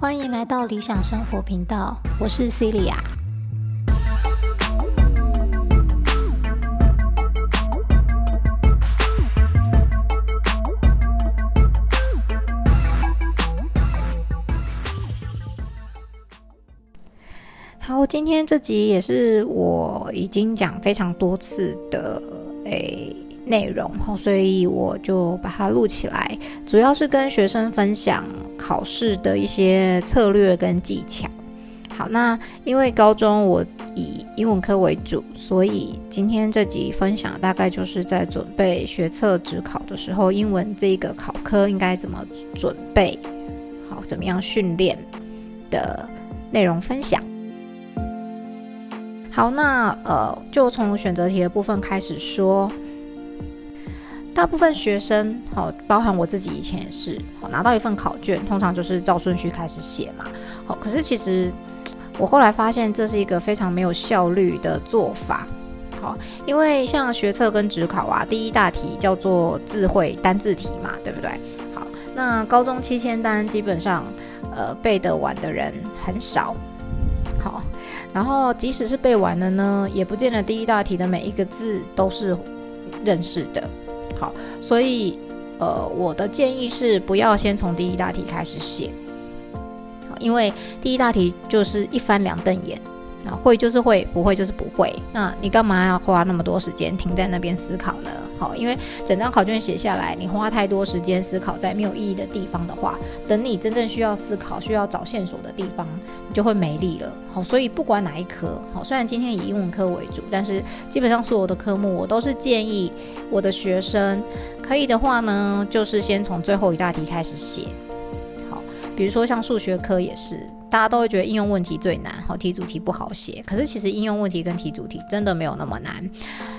欢迎来到理想生活频道，我是 Celia。好，今天这集也是我已经讲非常多次的诶。内容，所以我就把它录起来，主要是跟学生分享考试的一些策略跟技巧。好，那因为高中我以英文科为主，所以今天这集分享大概就是在准备学测职考的时候，英文这个考科应该怎么准备，好，怎么样训练的内容分享。好，那呃，就从选择题的部分开始说。大部分学生，好，包含我自己以前也是，好，拿到一份考卷，通常就是照顺序开始写嘛，好，可是其实我后来发现这是一个非常没有效率的做法，好，因为像学测跟职考啊，第一大题叫做智慧单字题嘛，对不对？好，那高中七千单基本上，呃，背得完的人很少，然后即使是背完了呢，也不见得第一大题的每一个字都是认识的。好，所以，呃，我的建议是不要先从第一大题开始写，因为第一大题就是一翻两瞪眼。啊会就是会，不会就是不会。那你干嘛要花那么多时间停在那边思考呢？好，因为整张考卷写下来，你花太多时间思考在没有意义的地方的话，等你真正需要思考、需要找线索的地方，你就会没力了。好，所以不管哪一科，好，虽然今天以英文科为主，但是基本上所有的科目，我都是建议我的学生，可以的话呢，就是先从最后一大题开始写。好，比如说像数学科也是。大家都会觉得应用问题最难，好题主题不好写。可是其实应用问题跟题主题真的没有那么难。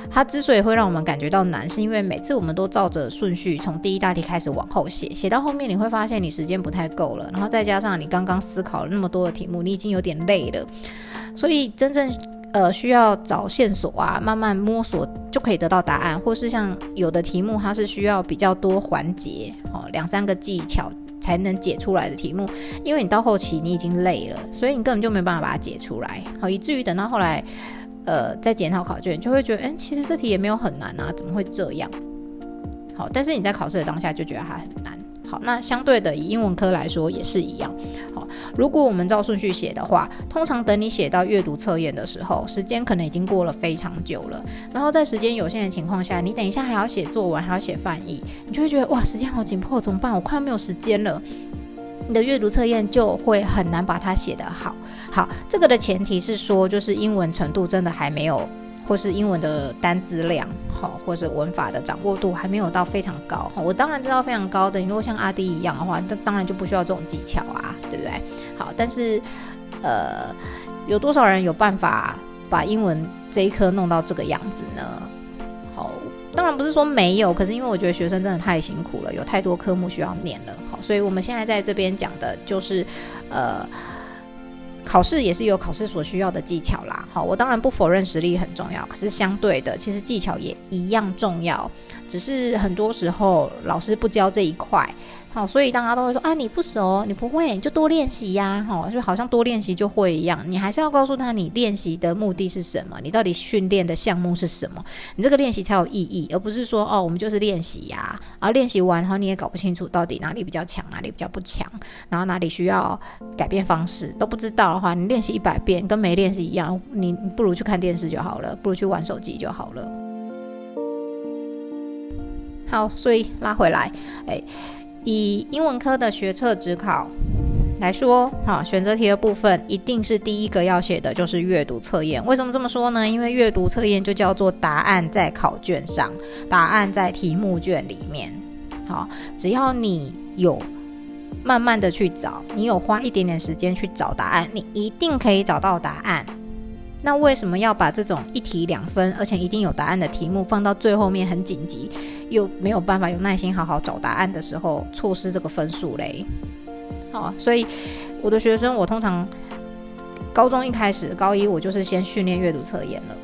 它之所以会让我们感觉到难，是因为每次我们都照着顺序从第一大题开始往后写，写到后面你会发现你时间不太够了，然后再加上你刚刚思考了那么多的题目，你已经有点累了。所以真正呃需要找线索啊，慢慢摸索就可以得到答案，或是像有的题目它是需要比较多环节哦，两三个技巧。才能解出来的题目，因为你到后期你已经累了，所以你根本就没办法把它解出来，好，以至于等到后来，呃，在检讨考卷，就会觉得，哎，其实这题也没有很难啊，怎么会这样？好，但是你在考试的当下就觉得它很难。好，那相对的，以英文科来说也是一样。好，如果我们照顺序写的话，通常等你写到阅读测验的时候，时间可能已经过了非常久了。然后在时间有限的情况下，你等一下还要写作文，还要写翻译，你就会觉得哇，时间好紧迫，怎么办？我快要没有时间了。你的阅读测验就会很难把它写得好。好，这个的前提是说，就是英文程度真的还没有。或是英文的单字量，好，或是文法的掌握度还没有到非常高，我当然知道非常高的。你如果像阿迪一样的话，那当然就不需要这种技巧啊，对不对？好，但是，呃，有多少人有办法把英文这一科弄到这个样子呢？好，当然不是说没有，可是因为我觉得学生真的太辛苦了，有太多科目需要念了，好，所以我们现在在这边讲的就是，呃。考试也是有考试所需要的技巧啦，好，我当然不否认实力很重要，可是相对的，其实技巧也一样重要，只是很多时候老师不教这一块。好，所以大家都会说啊，你不熟，你不会，就多练习呀，哈，就好像多练习就会一样。你还是要告诉他，你练习的目的是什么，你到底训练的项目是什么，你这个练习才有意义，而不是说哦，我们就是练习呀，然后练习完，然后你也搞不清楚到底哪里比较强，哪里比较不强，然后哪里需要改变方式都不知道的话，你练习一百遍跟没练习一样，你不如去看电视就好了，不如去玩手机就好了。好，所以拉回来，哎。以英文科的学测指考来说，哈，选择题的部分一定是第一个要写的就是阅读测验。为什么这么说呢？因为阅读测验就叫做答案在考卷上，答案在题目卷里面。好，只要你有慢慢的去找，你有花一点点时间去找答案，你一定可以找到答案。那为什么要把这种一题两分，而且一定有答案的题目放到最后面很紧急，又没有办法有耐心好好找答案的时候，错失这个分数嘞？好，所以我的学生，我通常高中一开始，高一我就是先训练阅读测验了。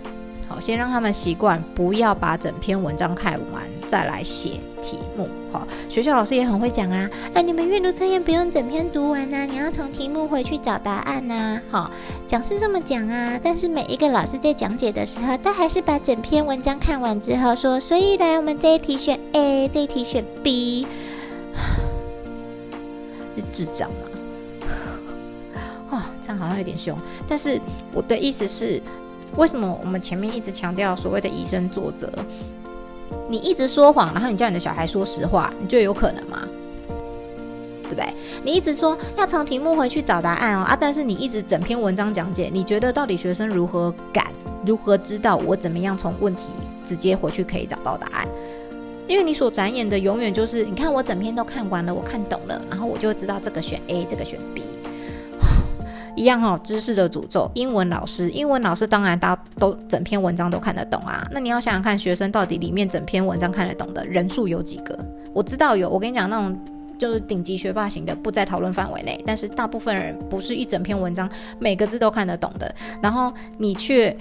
好，先让他们习惯，不要把整篇文章看完再来写题目。好，学校老师也很会讲啊，哎，你们阅读测验不用整篇读完呐，你要从题目回去找答案呐。好，讲是这么讲啊，但是每一个老师在讲解的时候，他还是把整篇文章看完之后说，所以来我们这一题选 A，这一题选 B，是智障吗？哦，这样好像有点凶，但是我的意思是，为什么我们前面一直强调所谓的以身作则？你一直说谎，然后你叫你的小孩说实话，你觉得有可能吗？对不对？你一直说要从题目回去找答案哦啊，但是你一直整篇文章讲解，你觉得到底学生如何敢、如何知道我怎么样从问题直接回去可以找到答案？因为你所展演的永远就是，你看我整篇都看完了，我看懂了，然后我就知道这个选 A，这个选 B。一样哦，知识的诅咒。英文老师，英文老师当然大家都整篇文章都看得懂啊。那你要想想看，学生到底里面整篇文章看得懂的人数有几个？我知道有，我跟你讲，那种就是顶级学霸型的不在讨论范围内。但是大部分人不是一整篇文章每个字都看得懂的，然后你却。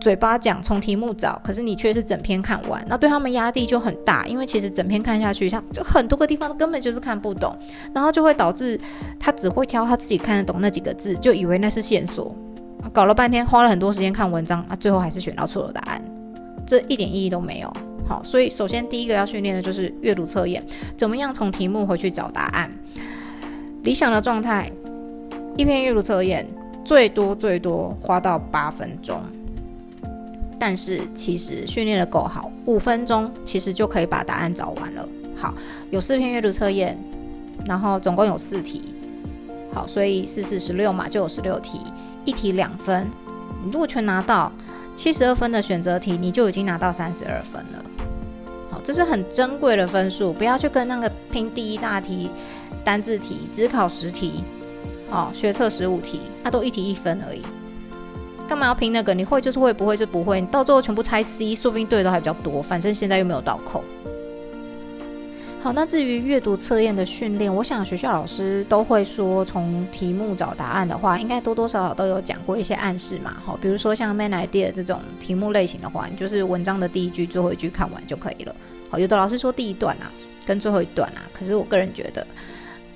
嘴巴讲从题目找，可是你却是整篇看完，那对他们压力就很大，因为其实整篇看下去，他就很多个地方根本就是看不懂，然后就会导致他只会挑他自己看得懂那几个字，就以为那是线索，搞了半天花了很多时间看文章，啊，最后还是选到错了答案，这一点意义都没有。好，所以首先第一个要训练的就是阅读测验，怎么样从题目回去找答案？理想的状态，一篇阅读测验最多最多花到八分钟。但是其实训练的够好，五分钟其实就可以把答案找完了。好，有四篇阅读测验，然后总共有四题。好，所以四四十六嘛，就有十六题，一题两分。你如果全拿到七十二分的选择题，你就已经拿到三十二分了。好，这是很珍贵的分数，不要去跟那个拼第一大题、单字题，只考十题，哦，学测十五题，它都一题一分而已。干嘛要拼那个？你会就是会，不会就不会。你到最后全部猜 C，说不定对的还比较多。反正现在又没有倒扣。好，那至于阅读测验的训练，我想学校老师都会说，从题目找答案的话，应该多多少少都有讲过一些暗示嘛。好，比如说像 main idea 这种题目类型的话，你就是文章的第一句、最后一句看完就可以了。好，有的老师说第一段啊，跟最后一段啊，可是我个人觉得。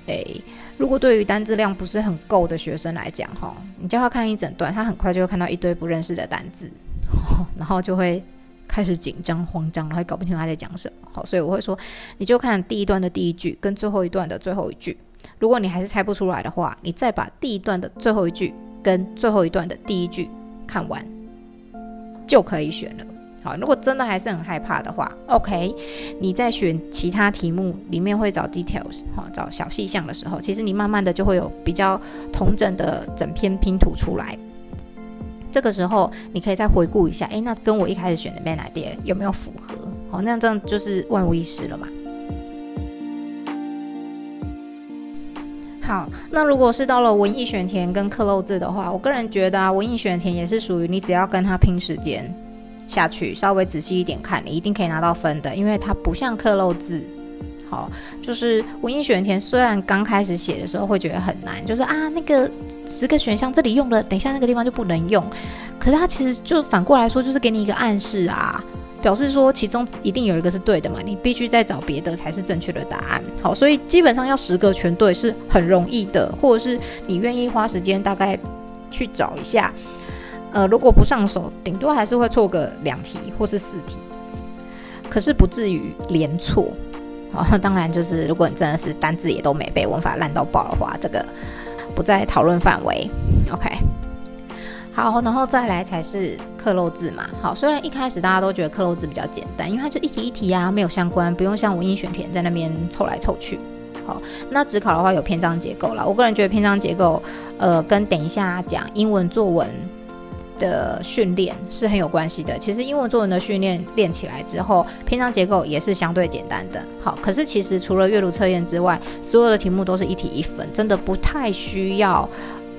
诶，如果对于单字量不是很够的学生来讲，哈，你叫他看一整段，他很快就会看到一堆不认识的单字，然后就会开始紧张慌张，然后搞不清楚他在讲什么。好，所以我会说，你就看第一段的第一句跟最后一段的最后一句。如果你还是猜不出来的话，你再把第一段的最后一句跟最后一段的第一句看完，就可以选了。好，如果真的还是很害怕的话，OK，你在选其他题目里面会找 details，哈，找小细项的时候，其实你慢慢的就会有比较同整的整篇拼图出来。这个时候你可以再回顾一下，哎，那跟我一开始选的 main idea 有没有符合？好，那这样就是万无一失了嘛。好，那如果是到了文艺选填跟刻漏字的话，我个人觉得啊，文艺选填也是属于你只要跟他拼时间。下去稍微仔细一点看，你一定可以拿到分的，因为它不像刻漏字。好，就是文艺选填，虽然刚开始写的时候会觉得很难，就是啊那个十个选项这里用了，等一下那个地方就不能用。可是它其实就反过来说，就是给你一个暗示啊，表示说其中一定有一个是对的嘛，你必须再找别的才是正确的答案。好，所以基本上要十个全对是很容易的，或者是你愿意花时间大概去找一下。呃，如果不上手，顶多还是会错个两题或是四题，可是不至于连错。啊，当然就是如果你真的是单字也都没背，文法烂到爆的话，这个不在讨论范围。OK，好，然后再来才是刻漏字嘛。好，虽然一开始大家都觉得刻漏字比较简单，因为它就一题一题啊，没有相关，不用像文艺选填在那边凑来凑去。好，那只考的话有篇章结构了。我个人觉得篇章结构，呃，跟等一下讲英文作文。的训练是很有关系的。其实英文作文的训练练起来之后，篇章结构也是相对简单的。好，可是其实除了阅读测验之外，所有的题目都是一题一分，真的不太需要，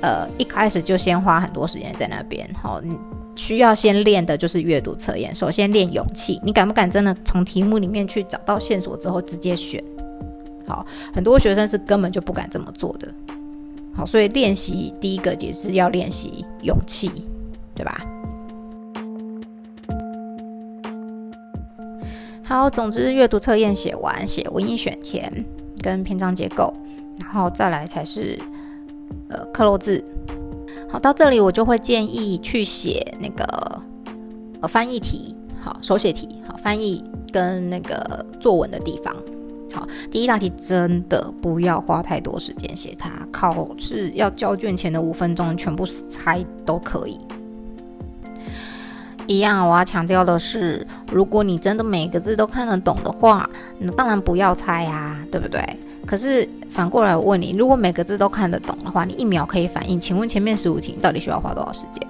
呃，一开始就先花很多时间在那边。好，你需要先练的就是阅读测验。首先练勇气，你敢不敢真的从题目里面去找到线索之后直接选？好，很多学生是根本就不敢这么做的。好，所以练习第一个也是要练习勇气。对吧？好，总之阅读测验写完，写文意选填跟篇章结构，然后再来才是呃克漏字。好，到这里我就会建议去写那个呃翻译题，好手写题，好翻译跟那个作文的地方。好，第一大题真的不要花太多时间写它，考试要交卷前的五分钟全部猜都可以。一样，我要强调的是，如果你真的每个字都看得懂的话，那当然不要猜啊，对不对？可是反过来我问你，如果每个字都看得懂的话，你一秒可以反应，请问前面十五题你到底需要花多少时间？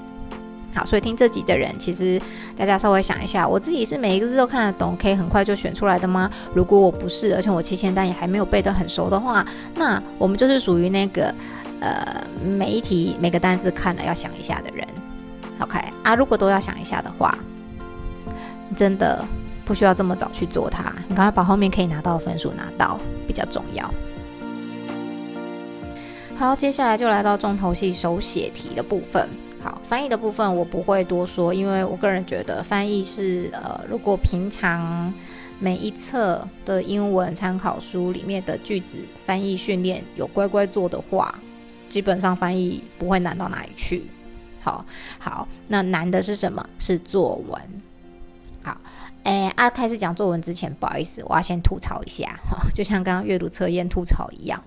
好，所以听这集的人，其实大家稍微想一下，我自己是每一个字都看得懂，可以很快就选出来的吗？如果我不是，而且我七千单也还没有背得很熟的话，那我们就是属于那个呃每一题每个单字看了要想一下的人。OK 啊，如果都要想一下的话，真的不需要这么早去做它，你赶快把后面可以拿到的分数拿到比较重要。好，接下来就来到重头戏手写题的部分。好，翻译的部分我不会多说，因为我个人觉得翻译是呃，如果平常每一册的英文参考书里面的句子翻译训练有乖乖做的话，基本上翻译不会难到哪里去。好，好，那难的是什么？是作文。好，哎，啊，开始讲作文之前，不好意思，我要先吐槽一下，就像刚刚阅读测验吐槽一样，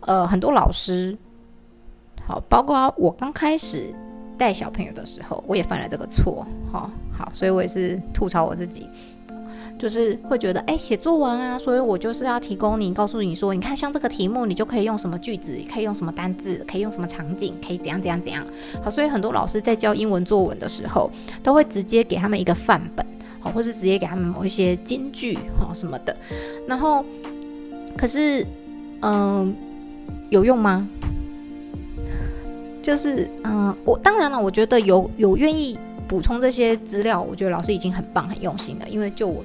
呃，很多老师，好，包括我刚开始带小朋友的时候，我也犯了这个错，好，好，所以我也是吐槽我自己。就是会觉得，哎，写作文啊，所以我就是要提供你，告诉你说，你看像这个题目，你就可以用什么句子，可以用什么单字，可以用什么场景，可以怎样怎样怎样。好，所以很多老师在教英文作文的时候，都会直接给他们一个范本，好，或是直接给他们某一些金句，哈，什么的。然后，可是，嗯，有用吗？就是，嗯，我当然了，我觉得有有愿意补充这些资料，我觉得老师已经很棒、很用心了，因为就我。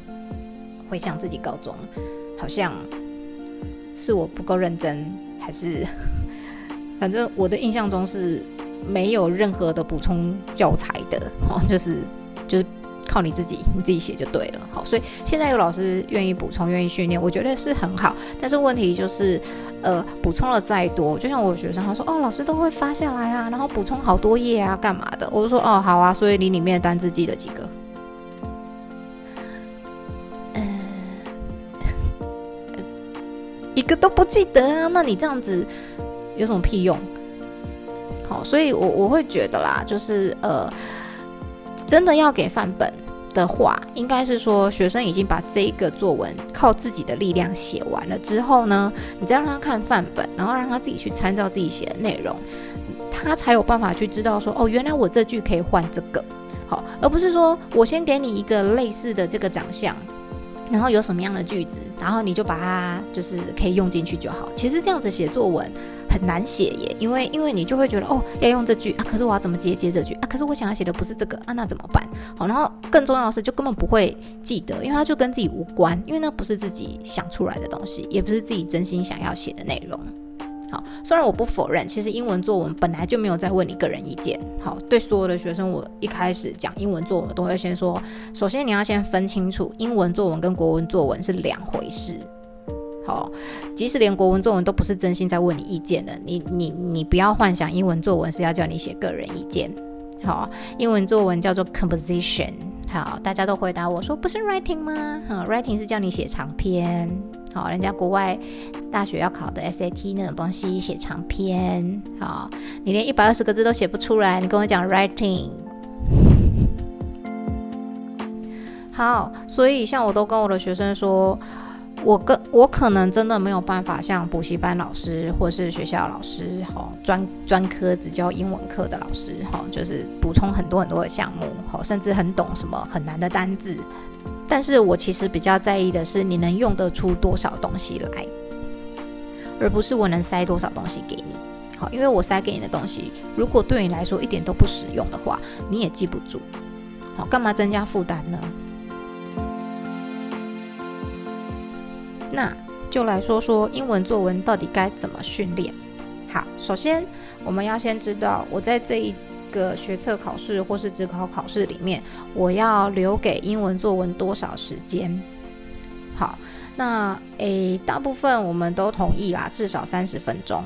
会想自己高中，好像是我不够认真，还是反正我的印象中是没有任何的补充教材的，哦，就是就是靠你自己，你自己写就对了，好，所以现在有老师愿意补充，愿意训练，我觉得是很好。但是问题就是，呃，补充了再多，就像我学生他说，哦，老师都会发下来啊，然后补充好多页啊，干嘛的？我就说，哦，好啊，所以你里面单字记得几个？得啊？那你这样子有什么屁用？好，所以我我会觉得啦，就是呃，真的要给范本的话，应该是说学生已经把这个作文靠自己的力量写完了之后呢，你再让他看范本，然后让他自己去参照自己写的内容，他才有办法去知道说，哦，原来我这句可以换这个，好，而不是说我先给你一个类似的这个长相。然后有什么样的句子，然后你就把它就是可以用进去就好。其实这样子写作文很难写耶，因为因为你就会觉得哦要用这句啊，可是我要怎么接接这句啊？可是我想要写的不是这个啊，那怎么办？好，然后更重要的是就根本不会记得，因为它就跟自己无关，因为那不是自己想出来的东西，也不是自己真心想要写的内容。好，虽然我不否认，其实英文作文本来就没有在问你个人意见。好，对所有的学生，我一开始讲英文作文都会先说，首先你要先分清楚，英文作文跟国文作文是两回事。好，即使连国文作文都不是真心在问你意见的，你你你不要幻想英文作文是要叫你写个人意见。好，英文作文叫做 composition。好，大家都回答我说不是 writing 吗？好，writing 是叫你写长篇。好，人家国外大学要考的 SAT 那种东西写长篇，好，你连一百二十个字都写不出来，你跟我讲 writing。好，所以像我都跟我的学生说，我跟我可能真的没有办法像补习班老师或是学校老师，哈，专专科只教英文课的老师，哈，就是补充很多很多的项目，哈，甚至很懂什么很难的单字。但是我其实比较在意的是你能用得出多少东西来，而不是我能塞多少东西给你。好，因为我塞给你的东西，如果对你来说一点都不实用的话，你也记不住。好，干嘛增加负担呢？那就来说说英文作文到底该怎么训练。好，首先我们要先知道我在这一。个学测考试或是职考考试里面，我要留给英文作文多少时间？好，那诶，大部分我们都同意啦，至少三十分钟。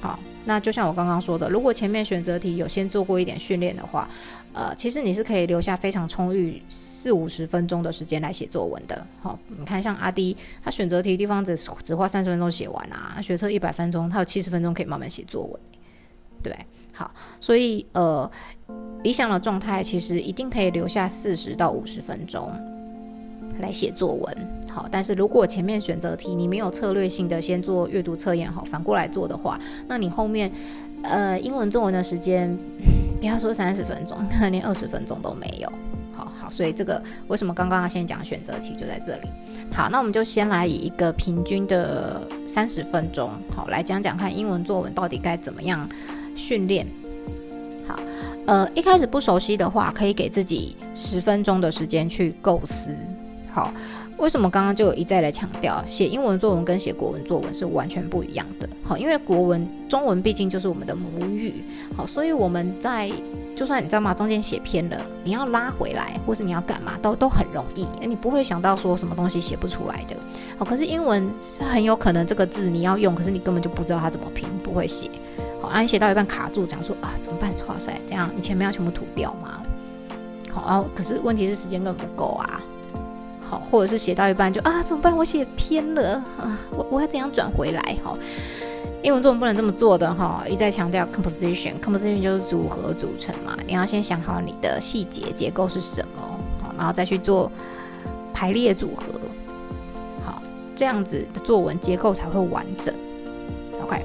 好，那就像我刚刚说的，如果前面选择题有先做过一点训练的话，呃，其实你是可以留下非常充裕四五十分钟的时间来写作文的。好，你看像阿迪，他选择题地方只只花三十分钟写完啊，学测一百分钟，他有七十分钟可以慢慢写作文，对。好，所以呃，理想的状态其实一定可以留下四十到五十分钟来写作文。好，但是如果前面选择题你没有策略性的先做阅读测验，好，反过来做的话，那你后面呃英文作文的时间，不要说三十分钟，可能连二十分钟都没有。好好，所以这个为什么刚刚要先讲选择题就在这里。好，那我们就先来以一个平均的三十分钟，好来讲讲看英文作文到底该怎么样。训练好，呃，一开始不熟悉的话，可以给自己十分钟的时间去构思。好，为什么刚刚就有一再的强调，写英文作文跟写国文作文是完全不一样的。好，因为国文中文毕竟就是我们的母语，好，所以我们在就算你知道吗，中间写偏了，你要拉回来，或是你要干嘛，都都很容易，你不会想到说什么东西写不出来的。好，可是英文是很有可能这个字你要用，可是你根本就不知道它怎么拼，不会写。啊，你写到一半卡住，讲说啊怎么办？哇塞，这样你前面要全部涂掉吗？好，然后可是问题是时间根本不够啊。好，或者是写到一半就啊怎么办？我写偏了啊，我我要怎样转回来？好，英文作文不能这么做的哈，一再强调 composition，composition 就是组合组成嘛，你要先想好你的细节结构是什么，好，然后再去做排列组合，好，这样子的作文结构才会完整。OK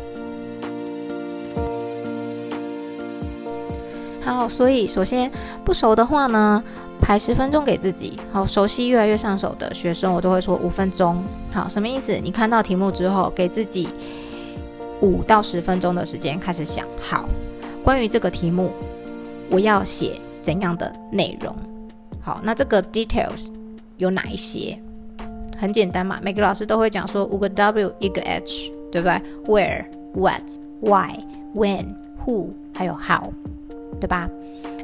好，所以首先不熟的话呢，排十分钟给自己。好，熟悉越来越上手的学生，我都会说五分钟。好，什么意思？你看到题目之后，给自己五到十分钟的时间开始想。好，关于这个题目，我要写怎样的内容？好，那这个 details 有哪一些？很简单嘛，每个老师都会讲说五个 W 一个 H，对不对？Where、What、Why、When、Who，还有 How。对吧？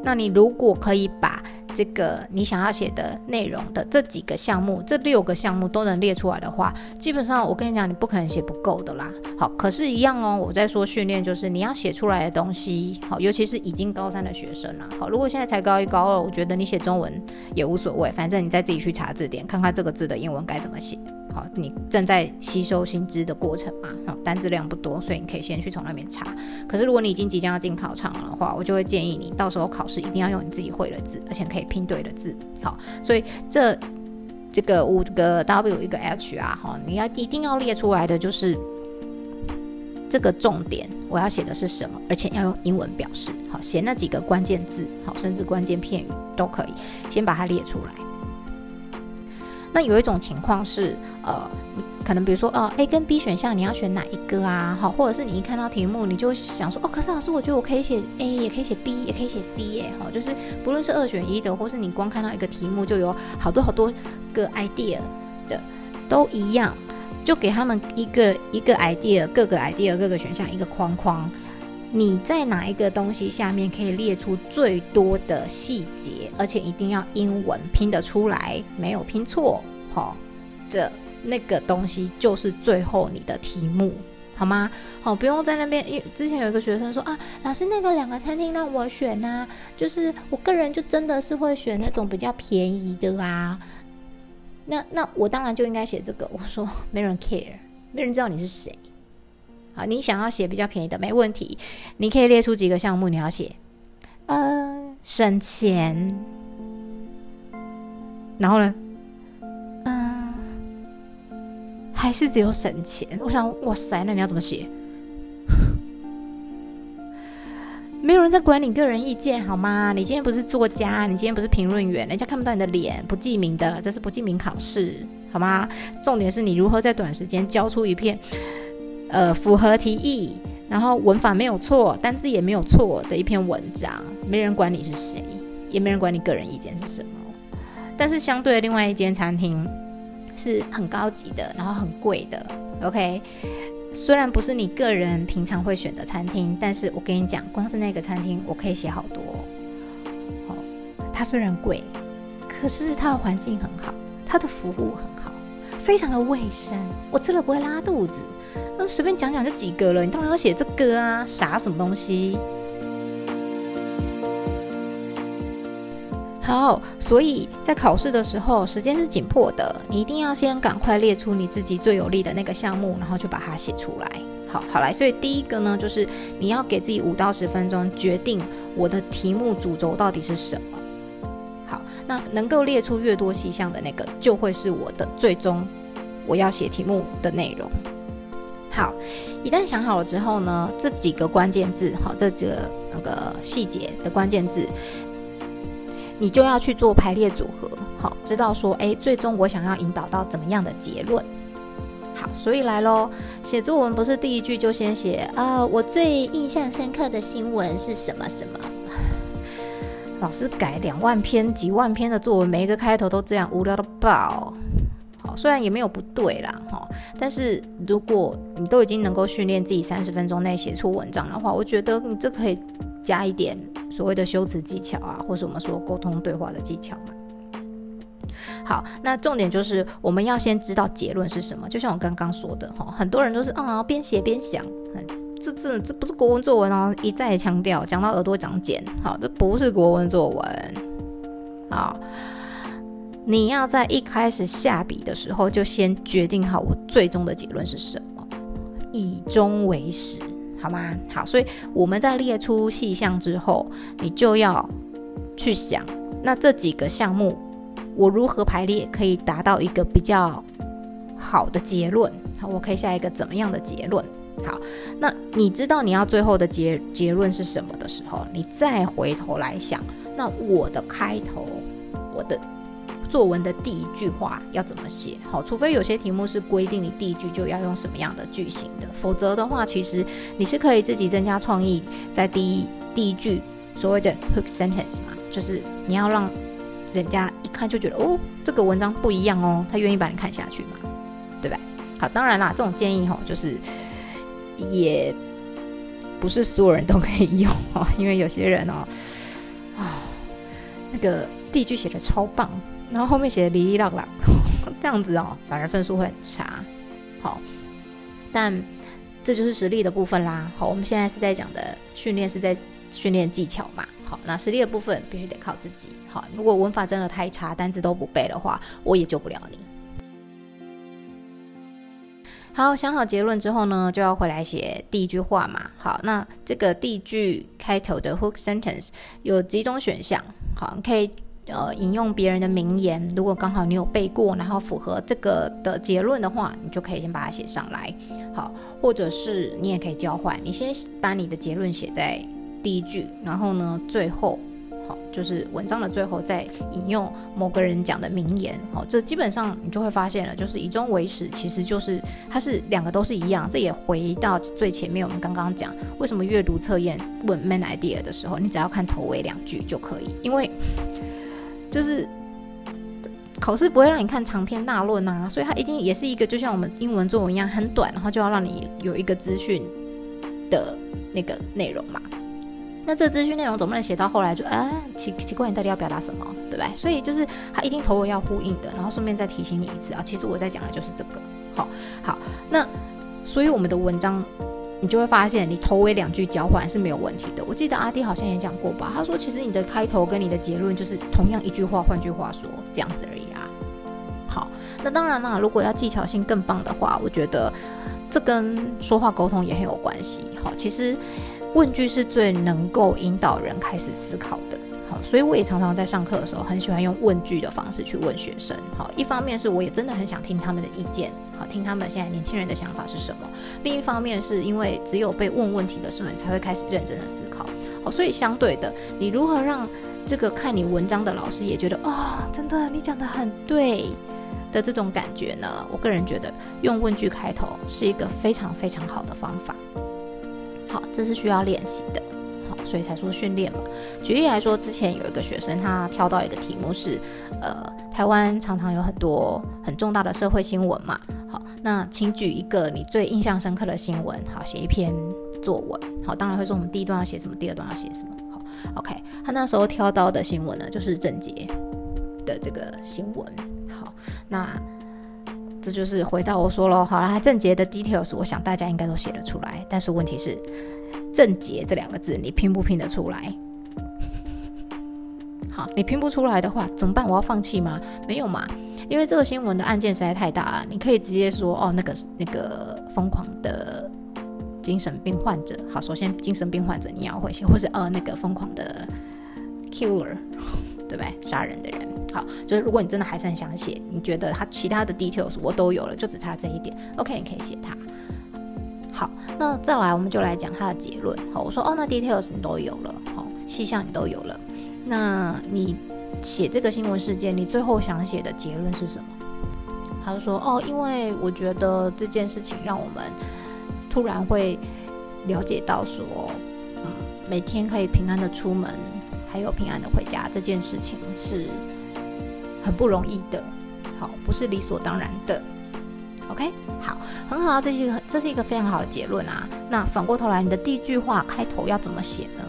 那你如果可以把这个你想要写的内容的这几个项目，这六个项目都能列出来的话，基本上我跟你讲，你不可能写不够的啦。好，可是，一样哦。我在说训练，就是你要写出来的东西，好，尤其是已经高三的学生啦。好，如果现在才高一、高二，我觉得你写中文也无所谓，反正你再自己去查字典，看看这个字的英文该怎么写。好，你正在吸收新知的过程嘛？好，单字量不多，所以你可以先去从那边查。可是如果你已经即将要进考场了的话，我就会建议你到时候考试一定要用你自己会的字，而且可以拼对的字。好，所以这这个五个 W 一个 H 啊，哈，你要一定要列出来的就是这个重点，我要写的是什么，而且要用英文表示。好，写那几个关键字，好，甚至关键片语都可以，先把它列出来。那有一种情况是，呃，你可能比如说，呃，A 跟 B 选项你要选哪一个啊？好，或者是你一看到题目，你就想说，哦，可是老师，我觉得我可以写 A，也可以写 B，也可以写 C 耶，好，就是不论是二选一的，或是你光看到一个题目就有好多好多个 idea 的，都一样，就给他们一个一个 idea，各个 idea 各个选项一个框框，你在哪一个东西下面可以列出最多的细节，而且一定要英文拼得出来，没有拼错。好，这那个东西就是最后你的题目，好吗？好，不用在那边。因之前有一个学生说啊，老师那个两个餐厅让我选呐，就是我个人就真的是会选那种比较便宜的啊。那那我当然就应该写这个。我说没人 care，没人知道你是谁。你想要写比较便宜的没问题，你可以列出几个项目你要写。嗯，省钱。然后呢？嗯还是只有省钱？我想，哇塞，那你要怎么写？没有人在管你个人意见，好吗？你今天不是作家，你今天不是评论员，人家看不到你的脸，不记名的，这是不记名考试，好吗？重点是你如何在短时间交出一篇，呃，符合题意，然后文法没有错，单字也没有错的一篇文章。没人管你是谁，也没人管你个人意见是什么。但是相对的，另外一间餐厅。是很高级的，然后很贵的。OK，虽然不是你个人平常会选的餐厅，但是我跟你讲，光是那个餐厅，我可以写好多。哦，它虽然贵，可是它的环境很好，它的服务很好，非常的卫生，我吃了不会拉肚子。那随便讲讲就及格了，你当然要写这个啊，啥什么东西？好，所以在考试的时候，时间是紧迫的，你一定要先赶快列出你自己最有利的那个项目，然后就把它写出来。好好来，所以第一个呢，就是你要给自己五到十分钟，决定我的题目主轴到底是什么。那能够列出越多细项的那个，就会是我的最终我要写题目的内容。好，一旦想好了之后呢，这几个关键字，好，这几个那个细节的关键字。你就要去做排列组合，好，知道说，哎，最终我想要引导到怎么样的结论？好，所以来喽，写作文不是第一句就先写啊，我最印象深刻的新闻是什么什么？老师改两万篇、几万篇的作文，每一个开头都这样，无聊到爆。好，虽然也没有不对啦，哈，但是如果你都已经能够训练自己三十分钟内写出文章的话，我觉得你这可以。加一点所谓的修辞技巧啊，或是我们说沟通对话的技巧嘛。好，那重点就是我们要先知道结论是什么。就像我刚刚说的哈，很多人都是啊边写边想，这这这不是国文作文哦，一再强调，讲到耳朵长茧。好，这不是国文作文。好，你要在一开始下笔的时候就先决定好我最终的结论是什么，以终为始。好吗？好，所以我们在列出细项之后，你就要去想，那这几个项目我如何排列，可以达到一个比较好的结论？好，我可以下一个怎么样的结论？好，那你知道你要最后的结结论是什么的时候，你再回头来想，那我的开头，我的。作文的第一句话要怎么写？好，除非有些题目是规定你第一句就要用什么样的句型的，否则的话，其实你是可以自己增加创意，在第一第一句所谓的 hook sentence 嘛，就是你要让人家一看就觉得哦，这个文章不一样哦，他愿意把你看下去嘛，对吧？好，当然啦，这种建议哈，就是也不是所有人都可以用哦，因为有些人哦，啊，那个第一句写的超棒。然后后面写的哩哩啦啦，这样子哦，反而分数会很差。好，但这就是实力的部分啦。好，我们现在是在讲的训练，是在训练技巧嘛。好，那实力的部分必须得靠自己。好，如果文法真的太差，单词都不背的话，我也救不了你。好，想好结论之后呢，就要回来写第一句话嘛。好，那这个第一句开头的 hook sentence 有几种选项。好，你可以。呃，引用别人的名言，如果刚好你有背过，然后符合这个的结论的话，你就可以先把它写上来。好，或者是你也可以交换，你先把你的结论写在第一句，然后呢，最后就是文章的最后再引用某个人讲的名言。哦，这基本上你就会发现了，就是以终为始，其实就是它是两个都是一样。这也回到最前面我们刚刚讲，为什么阅读测验问 main idea 的时候，你只要看头尾两句就可以，因为。就是考试不会让你看长篇大论啊，所以它一定也是一个就像我们英文作文一样很短，然后就要让你有一个资讯的那个内容嘛。那这资讯内容总不能写到后来就啊奇奇怪，你到底要表达什么，对不对？所以就是它一定头尾要呼应的，然后顺便再提醒你一次啊，其实我在讲的就是这个。好，好，那所以我们的文章。你就会发现，你头尾两句交换是没有问题的。我记得阿弟好像也讲过吧，他说其实你的开头跟你的结论就是同样一句话，换句话说这样子而已啊。好，那当然啦，如果要技巧性更棒的话，我觉得这跟说话沟通也很有关系。好，其实问句是最能够引导人开始思考的。好，所以我也常常在上课的时候很喜欢用问句的方式去问学生。好，一方面是我也真的很想听他们的意见，好，听他们现在年轻人的想法是什么；另一方面是因为只有被问问题的时候，你才会开始认真的思考。好，所以相对的，你如何让这个看你文章的老师也觉得啊，真的你讲的很对的这种感觉呢？我个人觉得用问句开头是一个非常非常好的方法。好，这是需要练习的。好所以才说训练嘛。举例来说，之前有一个学生，他挑到一个题目是，呃，台湾常常有很多很重大的社会新闻嘛。好，那请举一个你最印象深刻的新闻，好，写一篇作文。好，当然会说我们第一段要写什么，第二段要写什么。好，OK，他那时候挑到的新闻呢，就是郑捷的这个新闻。好，那这就是回到我说了，好了，正节的 details，我想大家应该都写得出来。但是问题是，正节这两个字，你拼不拼得出来？好，你拼不出来的话，怎么办？我要放弃吗？没有嘛，因为这个新闻的案件实在太大了，你可以直接说，哦，那个那个疯狂的精神病患者。好，首先精神病患者你要会写，或者呃那个疯狂的 killer，对不对？杀人的人。好，就是如果你真的还是很想写，你觉得他其他的 details 我都有了，就只差这一点，OK，你可以写它。好，那再来我们就来讲它的结论。好，我说哦，那 details 你都有了，好，细项你都有了，那你写这个新闻事件，你最后想写的结论是什么？他就说哦，因为我觉得这件事情让我们突然会了解到说，嗯，每天可以平安的出门，还有平安的回家这件事情是。很不容易的，好，不是理所当然的。OK，好，很好，这是一个这是一个非常好的结论啊。那反过头来，你的第一句话开头要怎么写呢？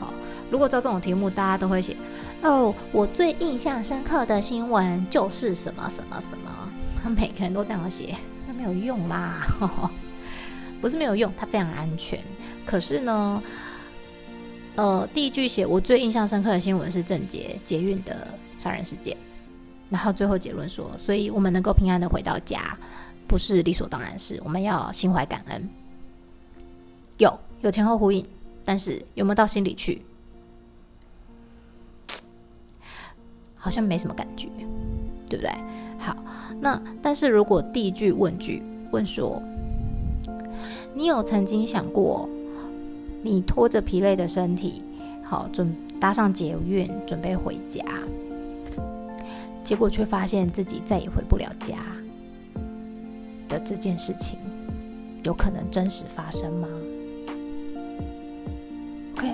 好，如果照这种题目，大家都会写哦，我最印象深刻的新闻就是什么什么什么，每个人都这样写，那没有用啦。不是没有用，它非常安全。可是呢，呃，第一句写我最印象深刻的新闻是郑捷捷运的。杀人事件，然后最后结论说，所以我们能够平安的回到家，不是理所当然事，我们要心怀感恩。有有前后呼应，但是有没有到心里去？好像没什么感觉，对不对？好，那但是如果第一句问句问说，你有曾经想过，你拖着疲累的身体，好准搭上捷运准备回家？结果却发现自己再也回不了家的这件事情，有可能真实发生吗？OK，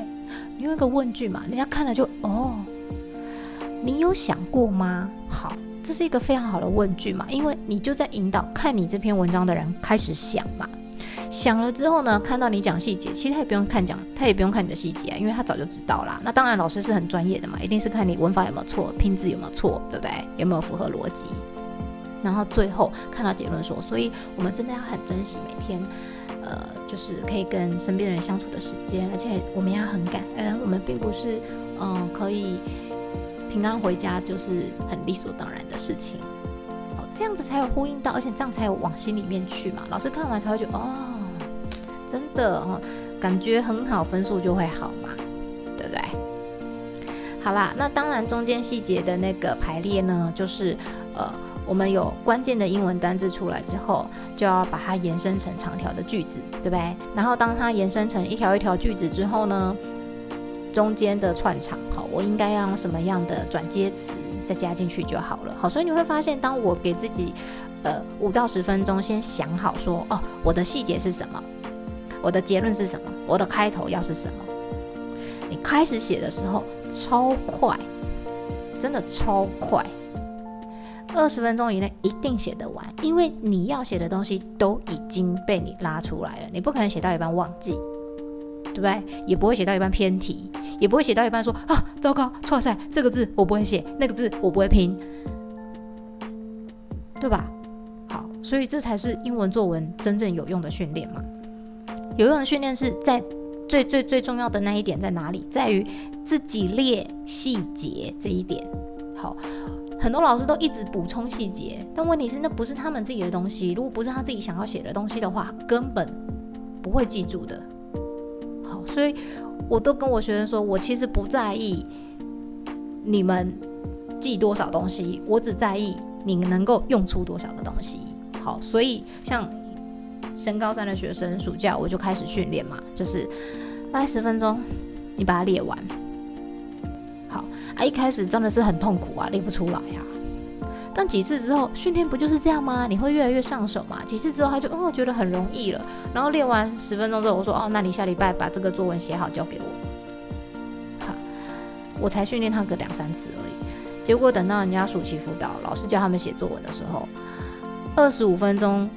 你用一个问句嘛，人家看了就哦，你有想过吗？好，这是一个非常好的问句嘛，因为你就在引导看你这篇文章的人开始想嘛。想了之后呢，看到你讲细节，其实他也不用看讲，他也不用看你的细节啊，因为他早就知道啦。那当然，老师是很专业的嘛，一定是看你文法有没有错，拼字有没有错，对不对？有没有符合逻辑？然后最后看到结论说，所以我们真的要很珍惜每天，呃，就是可以跟身边的人相处的时间，而且我们要很感恩，我们并不是嗯可以平安回家就是很理所当然的事情。好，这样子才有呼应到，而且这样才有往心里面去嘛。老师看完才会觉得哦。真的哦，感觉很好，分数就会好嘛，对不对？好啦，那当然中间细节的那个排列呢，就是呃，我们有关键的英文单字出来之后，就要把它延伸成长条的句子，对不对？然后当它延伸成一条一条句子之后呢，中间的串场，好，我应该要用什么样的转接词再加进去就好了。好，所以你会发现，当我给自己呃五到十分钟先想好说，哦，我的细节是什么？我的结论是什么？我的开头要是什么？你开始写的时候超快，真的超快，二十分钟以内一定写得完，因为你要写的东西都已经被你拉出来了，你不可能写到一半忘记，对不对？也不会写到一半偏题，也不会写到一半说啊，糟糕，错塞，这个字我不会写，那个字我不会拼，对吧？好，所以这才是英文作文真正有用的训练嘛。有用的训练是在最最最重要的那一点在哪里？在于自己列细节这一点。好，很多老师都一直补充细节，但问题是那不是他们自己的东西。如果不是他自己想要写的东西的话，根本不会记住的。好，所以我都跟我学生说，我其实不在意你们记多少东西，我只在意你能够用出多少的东西。好，所以像。升高三的学生，暑假我就开始训练嘛，就是大概十分钟，你把它列完。好啊，一开始真的是很痛苦啊，列不出来呀。但几次之后，训练不就是这样吗？你会越来越上手嘛。几次之后，他就哦觉得很容易了。然后练完十分钟之后，我说哦，那你下礼拜把这个作文写好交给我。好，我才训练他个两三次而已。结果等到人家暑期辅导，老师教他们写作文的时候，二十五分钟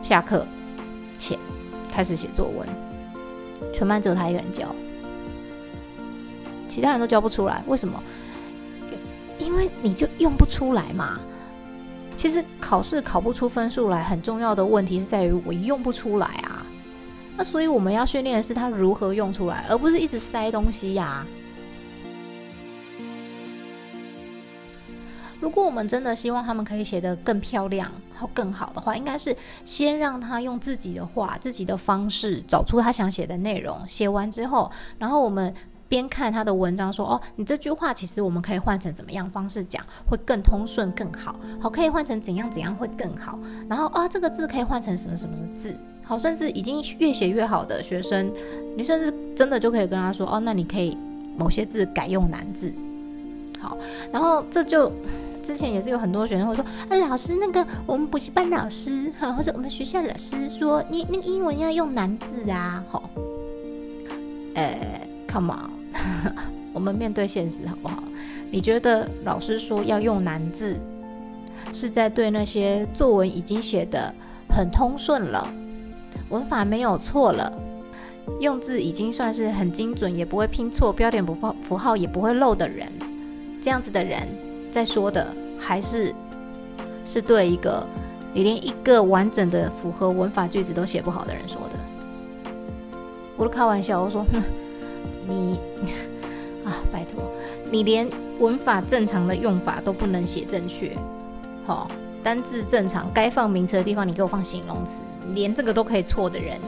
下课。前开始写作文，全班只有他一个人教，其他人都教不出来。为什么？因为你就用不出来嘛。其实考试考不出分数来，很重要的问题是在于我用不出来啊。那所以我们要训练的是他如何用出来，而不是一直塞东西呀。如果我们真的希望他们可以写得更漂亮、更好的话，应该是先让他用自己的话、自己的方式找出他想写的内容。写完之后，然后我们边看他的文章，说：“哦，你这句话其实我们可以换成怎么样方式讲，会更通顺、更好。好，可以换成怎样怎样会更好。然后啊，这个字可以换成什么什么字。好，甚至已经越写越好的学生，你甚至真的就可以跟他说：哦，那你可以某些字改用难字。好，然后这就。之前也是有很多学生会说：“啊，老师，那个我们补习班老师哈，或者我们学校老师说，你那个英文要用难字啊，吼。”呃，Come on，我们面对现实好不好？你觉得老师说要用难字，是在对那些作文已经写的很通顺了，文法没有错了，用字已经算是很精准，也不会拼错，标点符号符号也不会漏的人，这样子的人？在说的还是是对一个你连一个完整的符合文法句子都写不好的人说的。我都开玩笑，我说，哼，你 啊，拜托，你连文法正常的用法都不能写正确，好，单字正常，该放名词的地方你给我放形容词，连这个都可以错的人，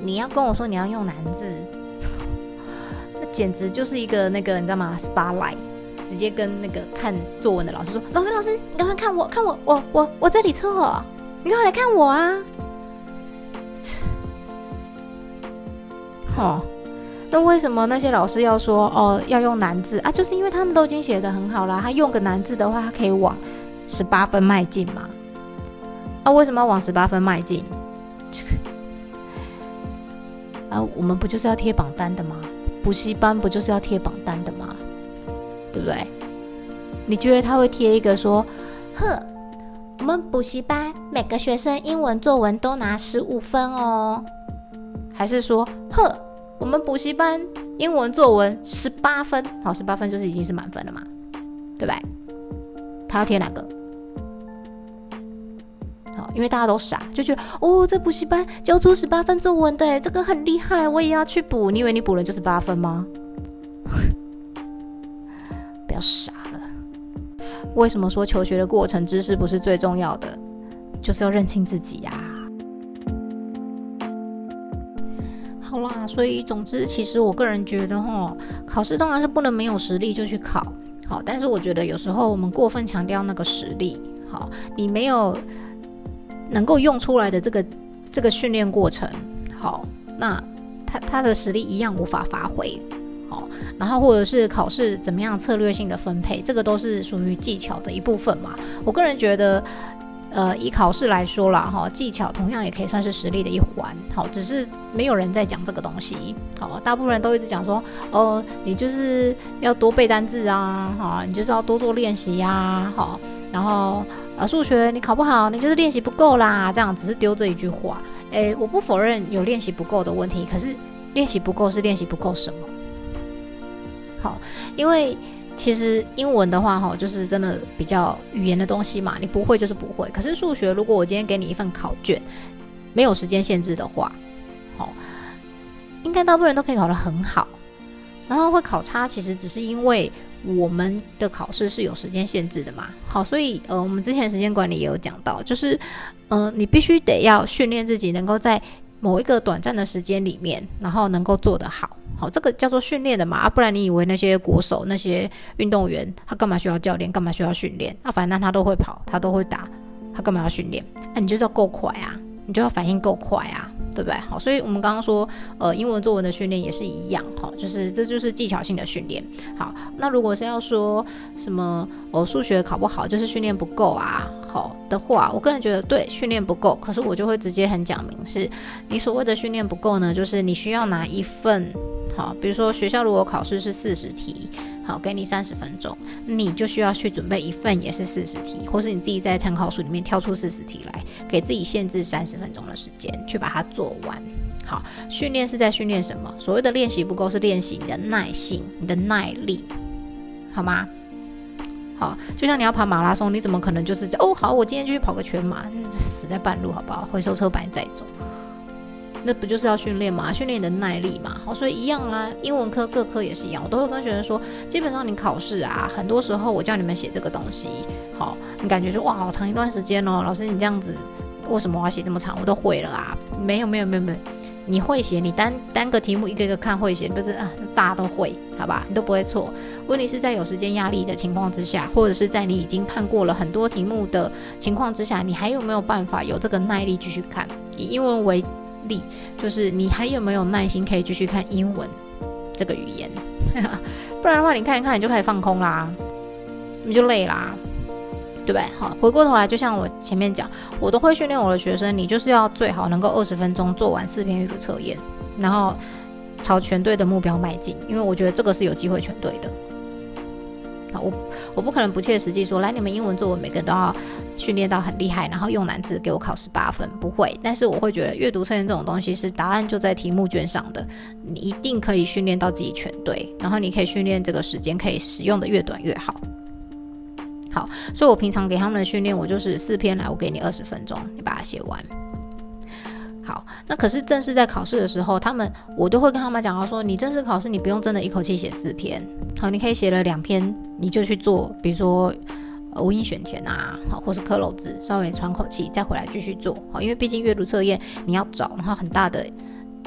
你要跟我说你要用难字，那简直就是一个那个你知道吗？Spotlight。直接跟那个看作文的老师说：“老师，老师，你赶快看我，看我，我，我，我这里错，你赶快来看我啊！”切，好，那为什么那些老师要说哦要用难字啊？就是因为他们都已经写的很好了，他用个难字的话，他可以往十八分迈进嘛？啊，为什么要往十八分迈进？啊，我们不就是要贴榜单的吗？补习班不就是要贴榜单的吗？对不对？你觉得他会贴一个说：“呵，我们补习班每个学生英文作文都拿十五分哦。”还是说：“呵，我们补习班英文作文十八分，好，十八分就是已经是满分了嘛？对不对？”他要贴哪个？好，因为大家都傻，就觉得哦，这补习班教出十八分作文的，这个很厉害，我也要去补。你以为你补了就是八分吗？要傻了！为什么说求学的过程知识不是最重要的？就是要认清自己呀。好啦，所以总之，其实我个人觉得，哈，考试当然是不能没有实力就去考，好，但是我觉得有时候我们过分强调那个实力，好，你没有能够用出来的这个这个训练过程，好，那他他的实力一样无法发挥。好，然后或者是考试怎么样策略性的分配，这个都是属于技巧的一部分嘛。我个人觉得，呃，以考试来说啦，哈，技巧同样也可以算是实力的一环。好，只是没有人在讲这个东西。好，大部分人都一直讲说，哦，你就是要多背单字啊，哈，你就是要多做练习呀，好，然后啊，数学你考不好，你就是练习不够啦，这样只是丢这一句话。诶，我不否认有练习不够的问题，可是练习不够是练习不够什么？因为其实英文的话，哈，就是真的比较语言的东西嘛，你不会就是不会。可是数学，如果我今天给你一份考卷，没有时间限制的话，好，应该大部分人都可以考得很好。然后会考差，其实只是因为我们的考试是有时间限制的嘛。好，所以呃，我们之前时间管理也有讲到，就是嗯，你必须得要训练自己，能够在某一个短暂的时间里面，然后能够做得好。好，这个叫做训练的嘛，不然你以为那些国手、那些运动员，他干嘛需要教练？干嘛需要训练？啊，反正他都会跑，他都会打，他干嘛要训练？那你就要够快啊，你就要反应够快啊。对不对？好，所以我们刚刚说，呃，英文作文的训练也是一样，哈，就是这就是技巧性的训练。好，那如果是要说什么，我数学考不好就是训练不够啊，好的话，我个人觉得对，训练不够。可是我就会直接很讲明，是你所谓的训练不够呢，就是你需要拿一份，好，比如说学校如果考试是四十题。好，给你三十分钟，你就需要去准备一份也是四十题，或是你自己在参考书里面挑出四十题来，给自己限制三十分钟的时间去把它做完。好，训练是在训练什么？所谓的练习不够是练习你的耐性、你的耐力，好吗？好，就像你要跑马拉松，你怎么可能就是哦好，我今天就去跑个全马，死在半路好不好？回收车把你载走，那不就是要训练嘛？训练你的耐力嘛。好，所以一样啊，英文科各科也是一样，我都会跟学生说，基本上你考试啊，很多时候我叫你们写这个东西，好，你感觉说哇好长一段时间哦，老师你这样子为什么我要写那么长？我都会了啊，没有没有没有没有。你会写，你单单个题目一个一个看会写，不是啊？大家都会，好吧？你都不会错。问题是在有时间压力的情况之下，或者是在你已经看过了很多题目的情况之下，你还有没有办法有这个耐力继续看？以英文为力，就是你还有没有耐心可以继续看英文这个语言？不然的话，你看一看你就开始放空啦，你就累啦。对不对？好，回过头来，就像我前面讲，我都会训练我的学生，你就是要最好能够二十分钟做完四篇阅读测验，然后朝全队的目标迈进，因为我觉得这个是有机会全对的。我我不可能不切实际说，来你们英文作文每个都要训练到很厉害，然后用难字给我考十八分，不会。但是我会觉得阅读测验这种东西是答案就在题目卷上的，你一定可以训练到自己全对，然后你可以训练这个时间可以使用的越短越好。好，所以我平常给他们的训练，我就是四篇来，我给你二十分钟，你把它写完。好，那可是正式在考试的时候，他们我都会跟他们讲到说，你正式考试你不用真的一口气写四篇，好，你可以写了两篇，你就去做，比如说无音选填啊，好，或是刻漏字，稍微喘口气，再回来继续做。好，因为毕竟阅读测验你要找，然后很大的。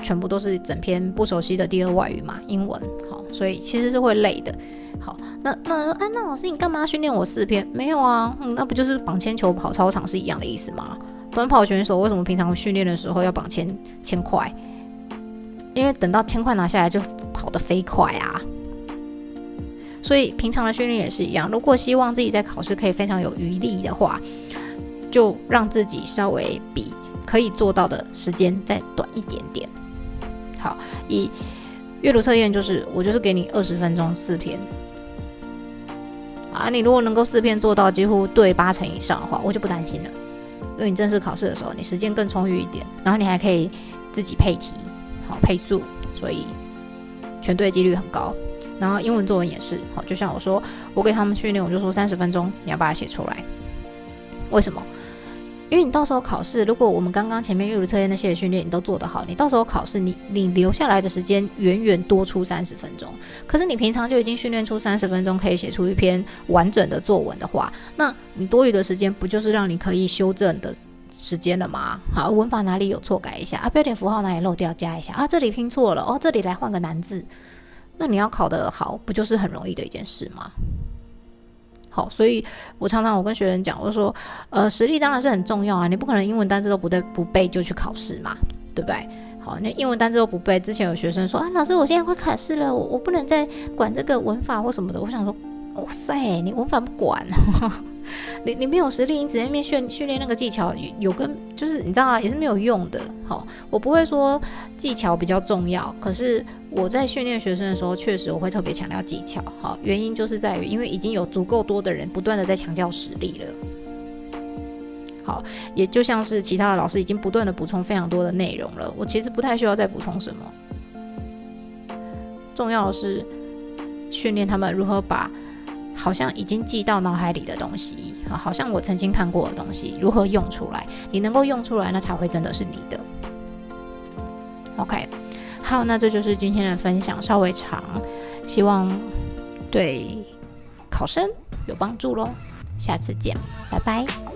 全部都是整篇不熟悉的第二外语嘛，英文，好，所以其实是会累的。好，那那说，哎，那老师你干嘛训练我四篇？没有啊，嗯，那不就是绑铅球跑操场是一样的意思吗？短跑选手为什么平常训练的时候要绑铅铅块？因为等到铅块拿下来就跑得飞快啊。所以平常的训练也是一样，如果希望自己在考试可以非常有余力的话，就让自己稍微比可以做到的时间再短一点点。好，以阅读测验就是，我就是给你二十分钟四篇，啊，你如果能够四篇做到几乎对八成以上的话，我就不担心了，因为你正式考试的时候，你时间更充裕一点，然后你还可以自己配题，好配速，所以全对几率很高。然后英文作文也是，好，就像我说，我给他们训练，我就说三十分钟你要把它写出来，为什么？因为你到时候考试，如果我们刚刚前面阅读测验那些训练你都做得好，你到时候考试你你留下来的时间远远多出三十分钟。可是你平常就已经训练出三十分钟可以写出一篇完整的作文的话，那你多余的时间不就是让你可以修正的时间了吗？好，文法哪里有错改一下啊，标点符号哪里漏掉加一下啊，这里拼错了哦，这里来换个难字，那你要考得好，不就是很容易的一件事吗？所以我常常我跟学生讲，我说，呃，实力当然是很重要啊，你不可能英文单词都不对不背就去考试嘛，对不对？好，那英文单词都不背，之前有学生说啊，老师，我现在快考试了，我我不能再管这个文法或什么的。我想说，哇塞，你文法不管。你你没有实力，你只在那边训训练那个技巧，有跟就是你知道啊，也是没有用的。好，我不会说技巧比较重要，可是我在训练学生的时候，确实我会特别强调技巧。好，原因就是在于，因为已经有足够多的人不断的在强调实力了。好，也就像是其他的老师已经不断的补充非常多的内容了，我其实不太需要再补充什么。重要的是训练他们如何把。好像已经记到脑海里的东西啊，好像我曾经看过的东西，如何用出来？你能够用出来，那才会真的是你的。OK，好，那这就是今天的分享，稍微长，希望对考生有帮助喽。下次见，拜拜。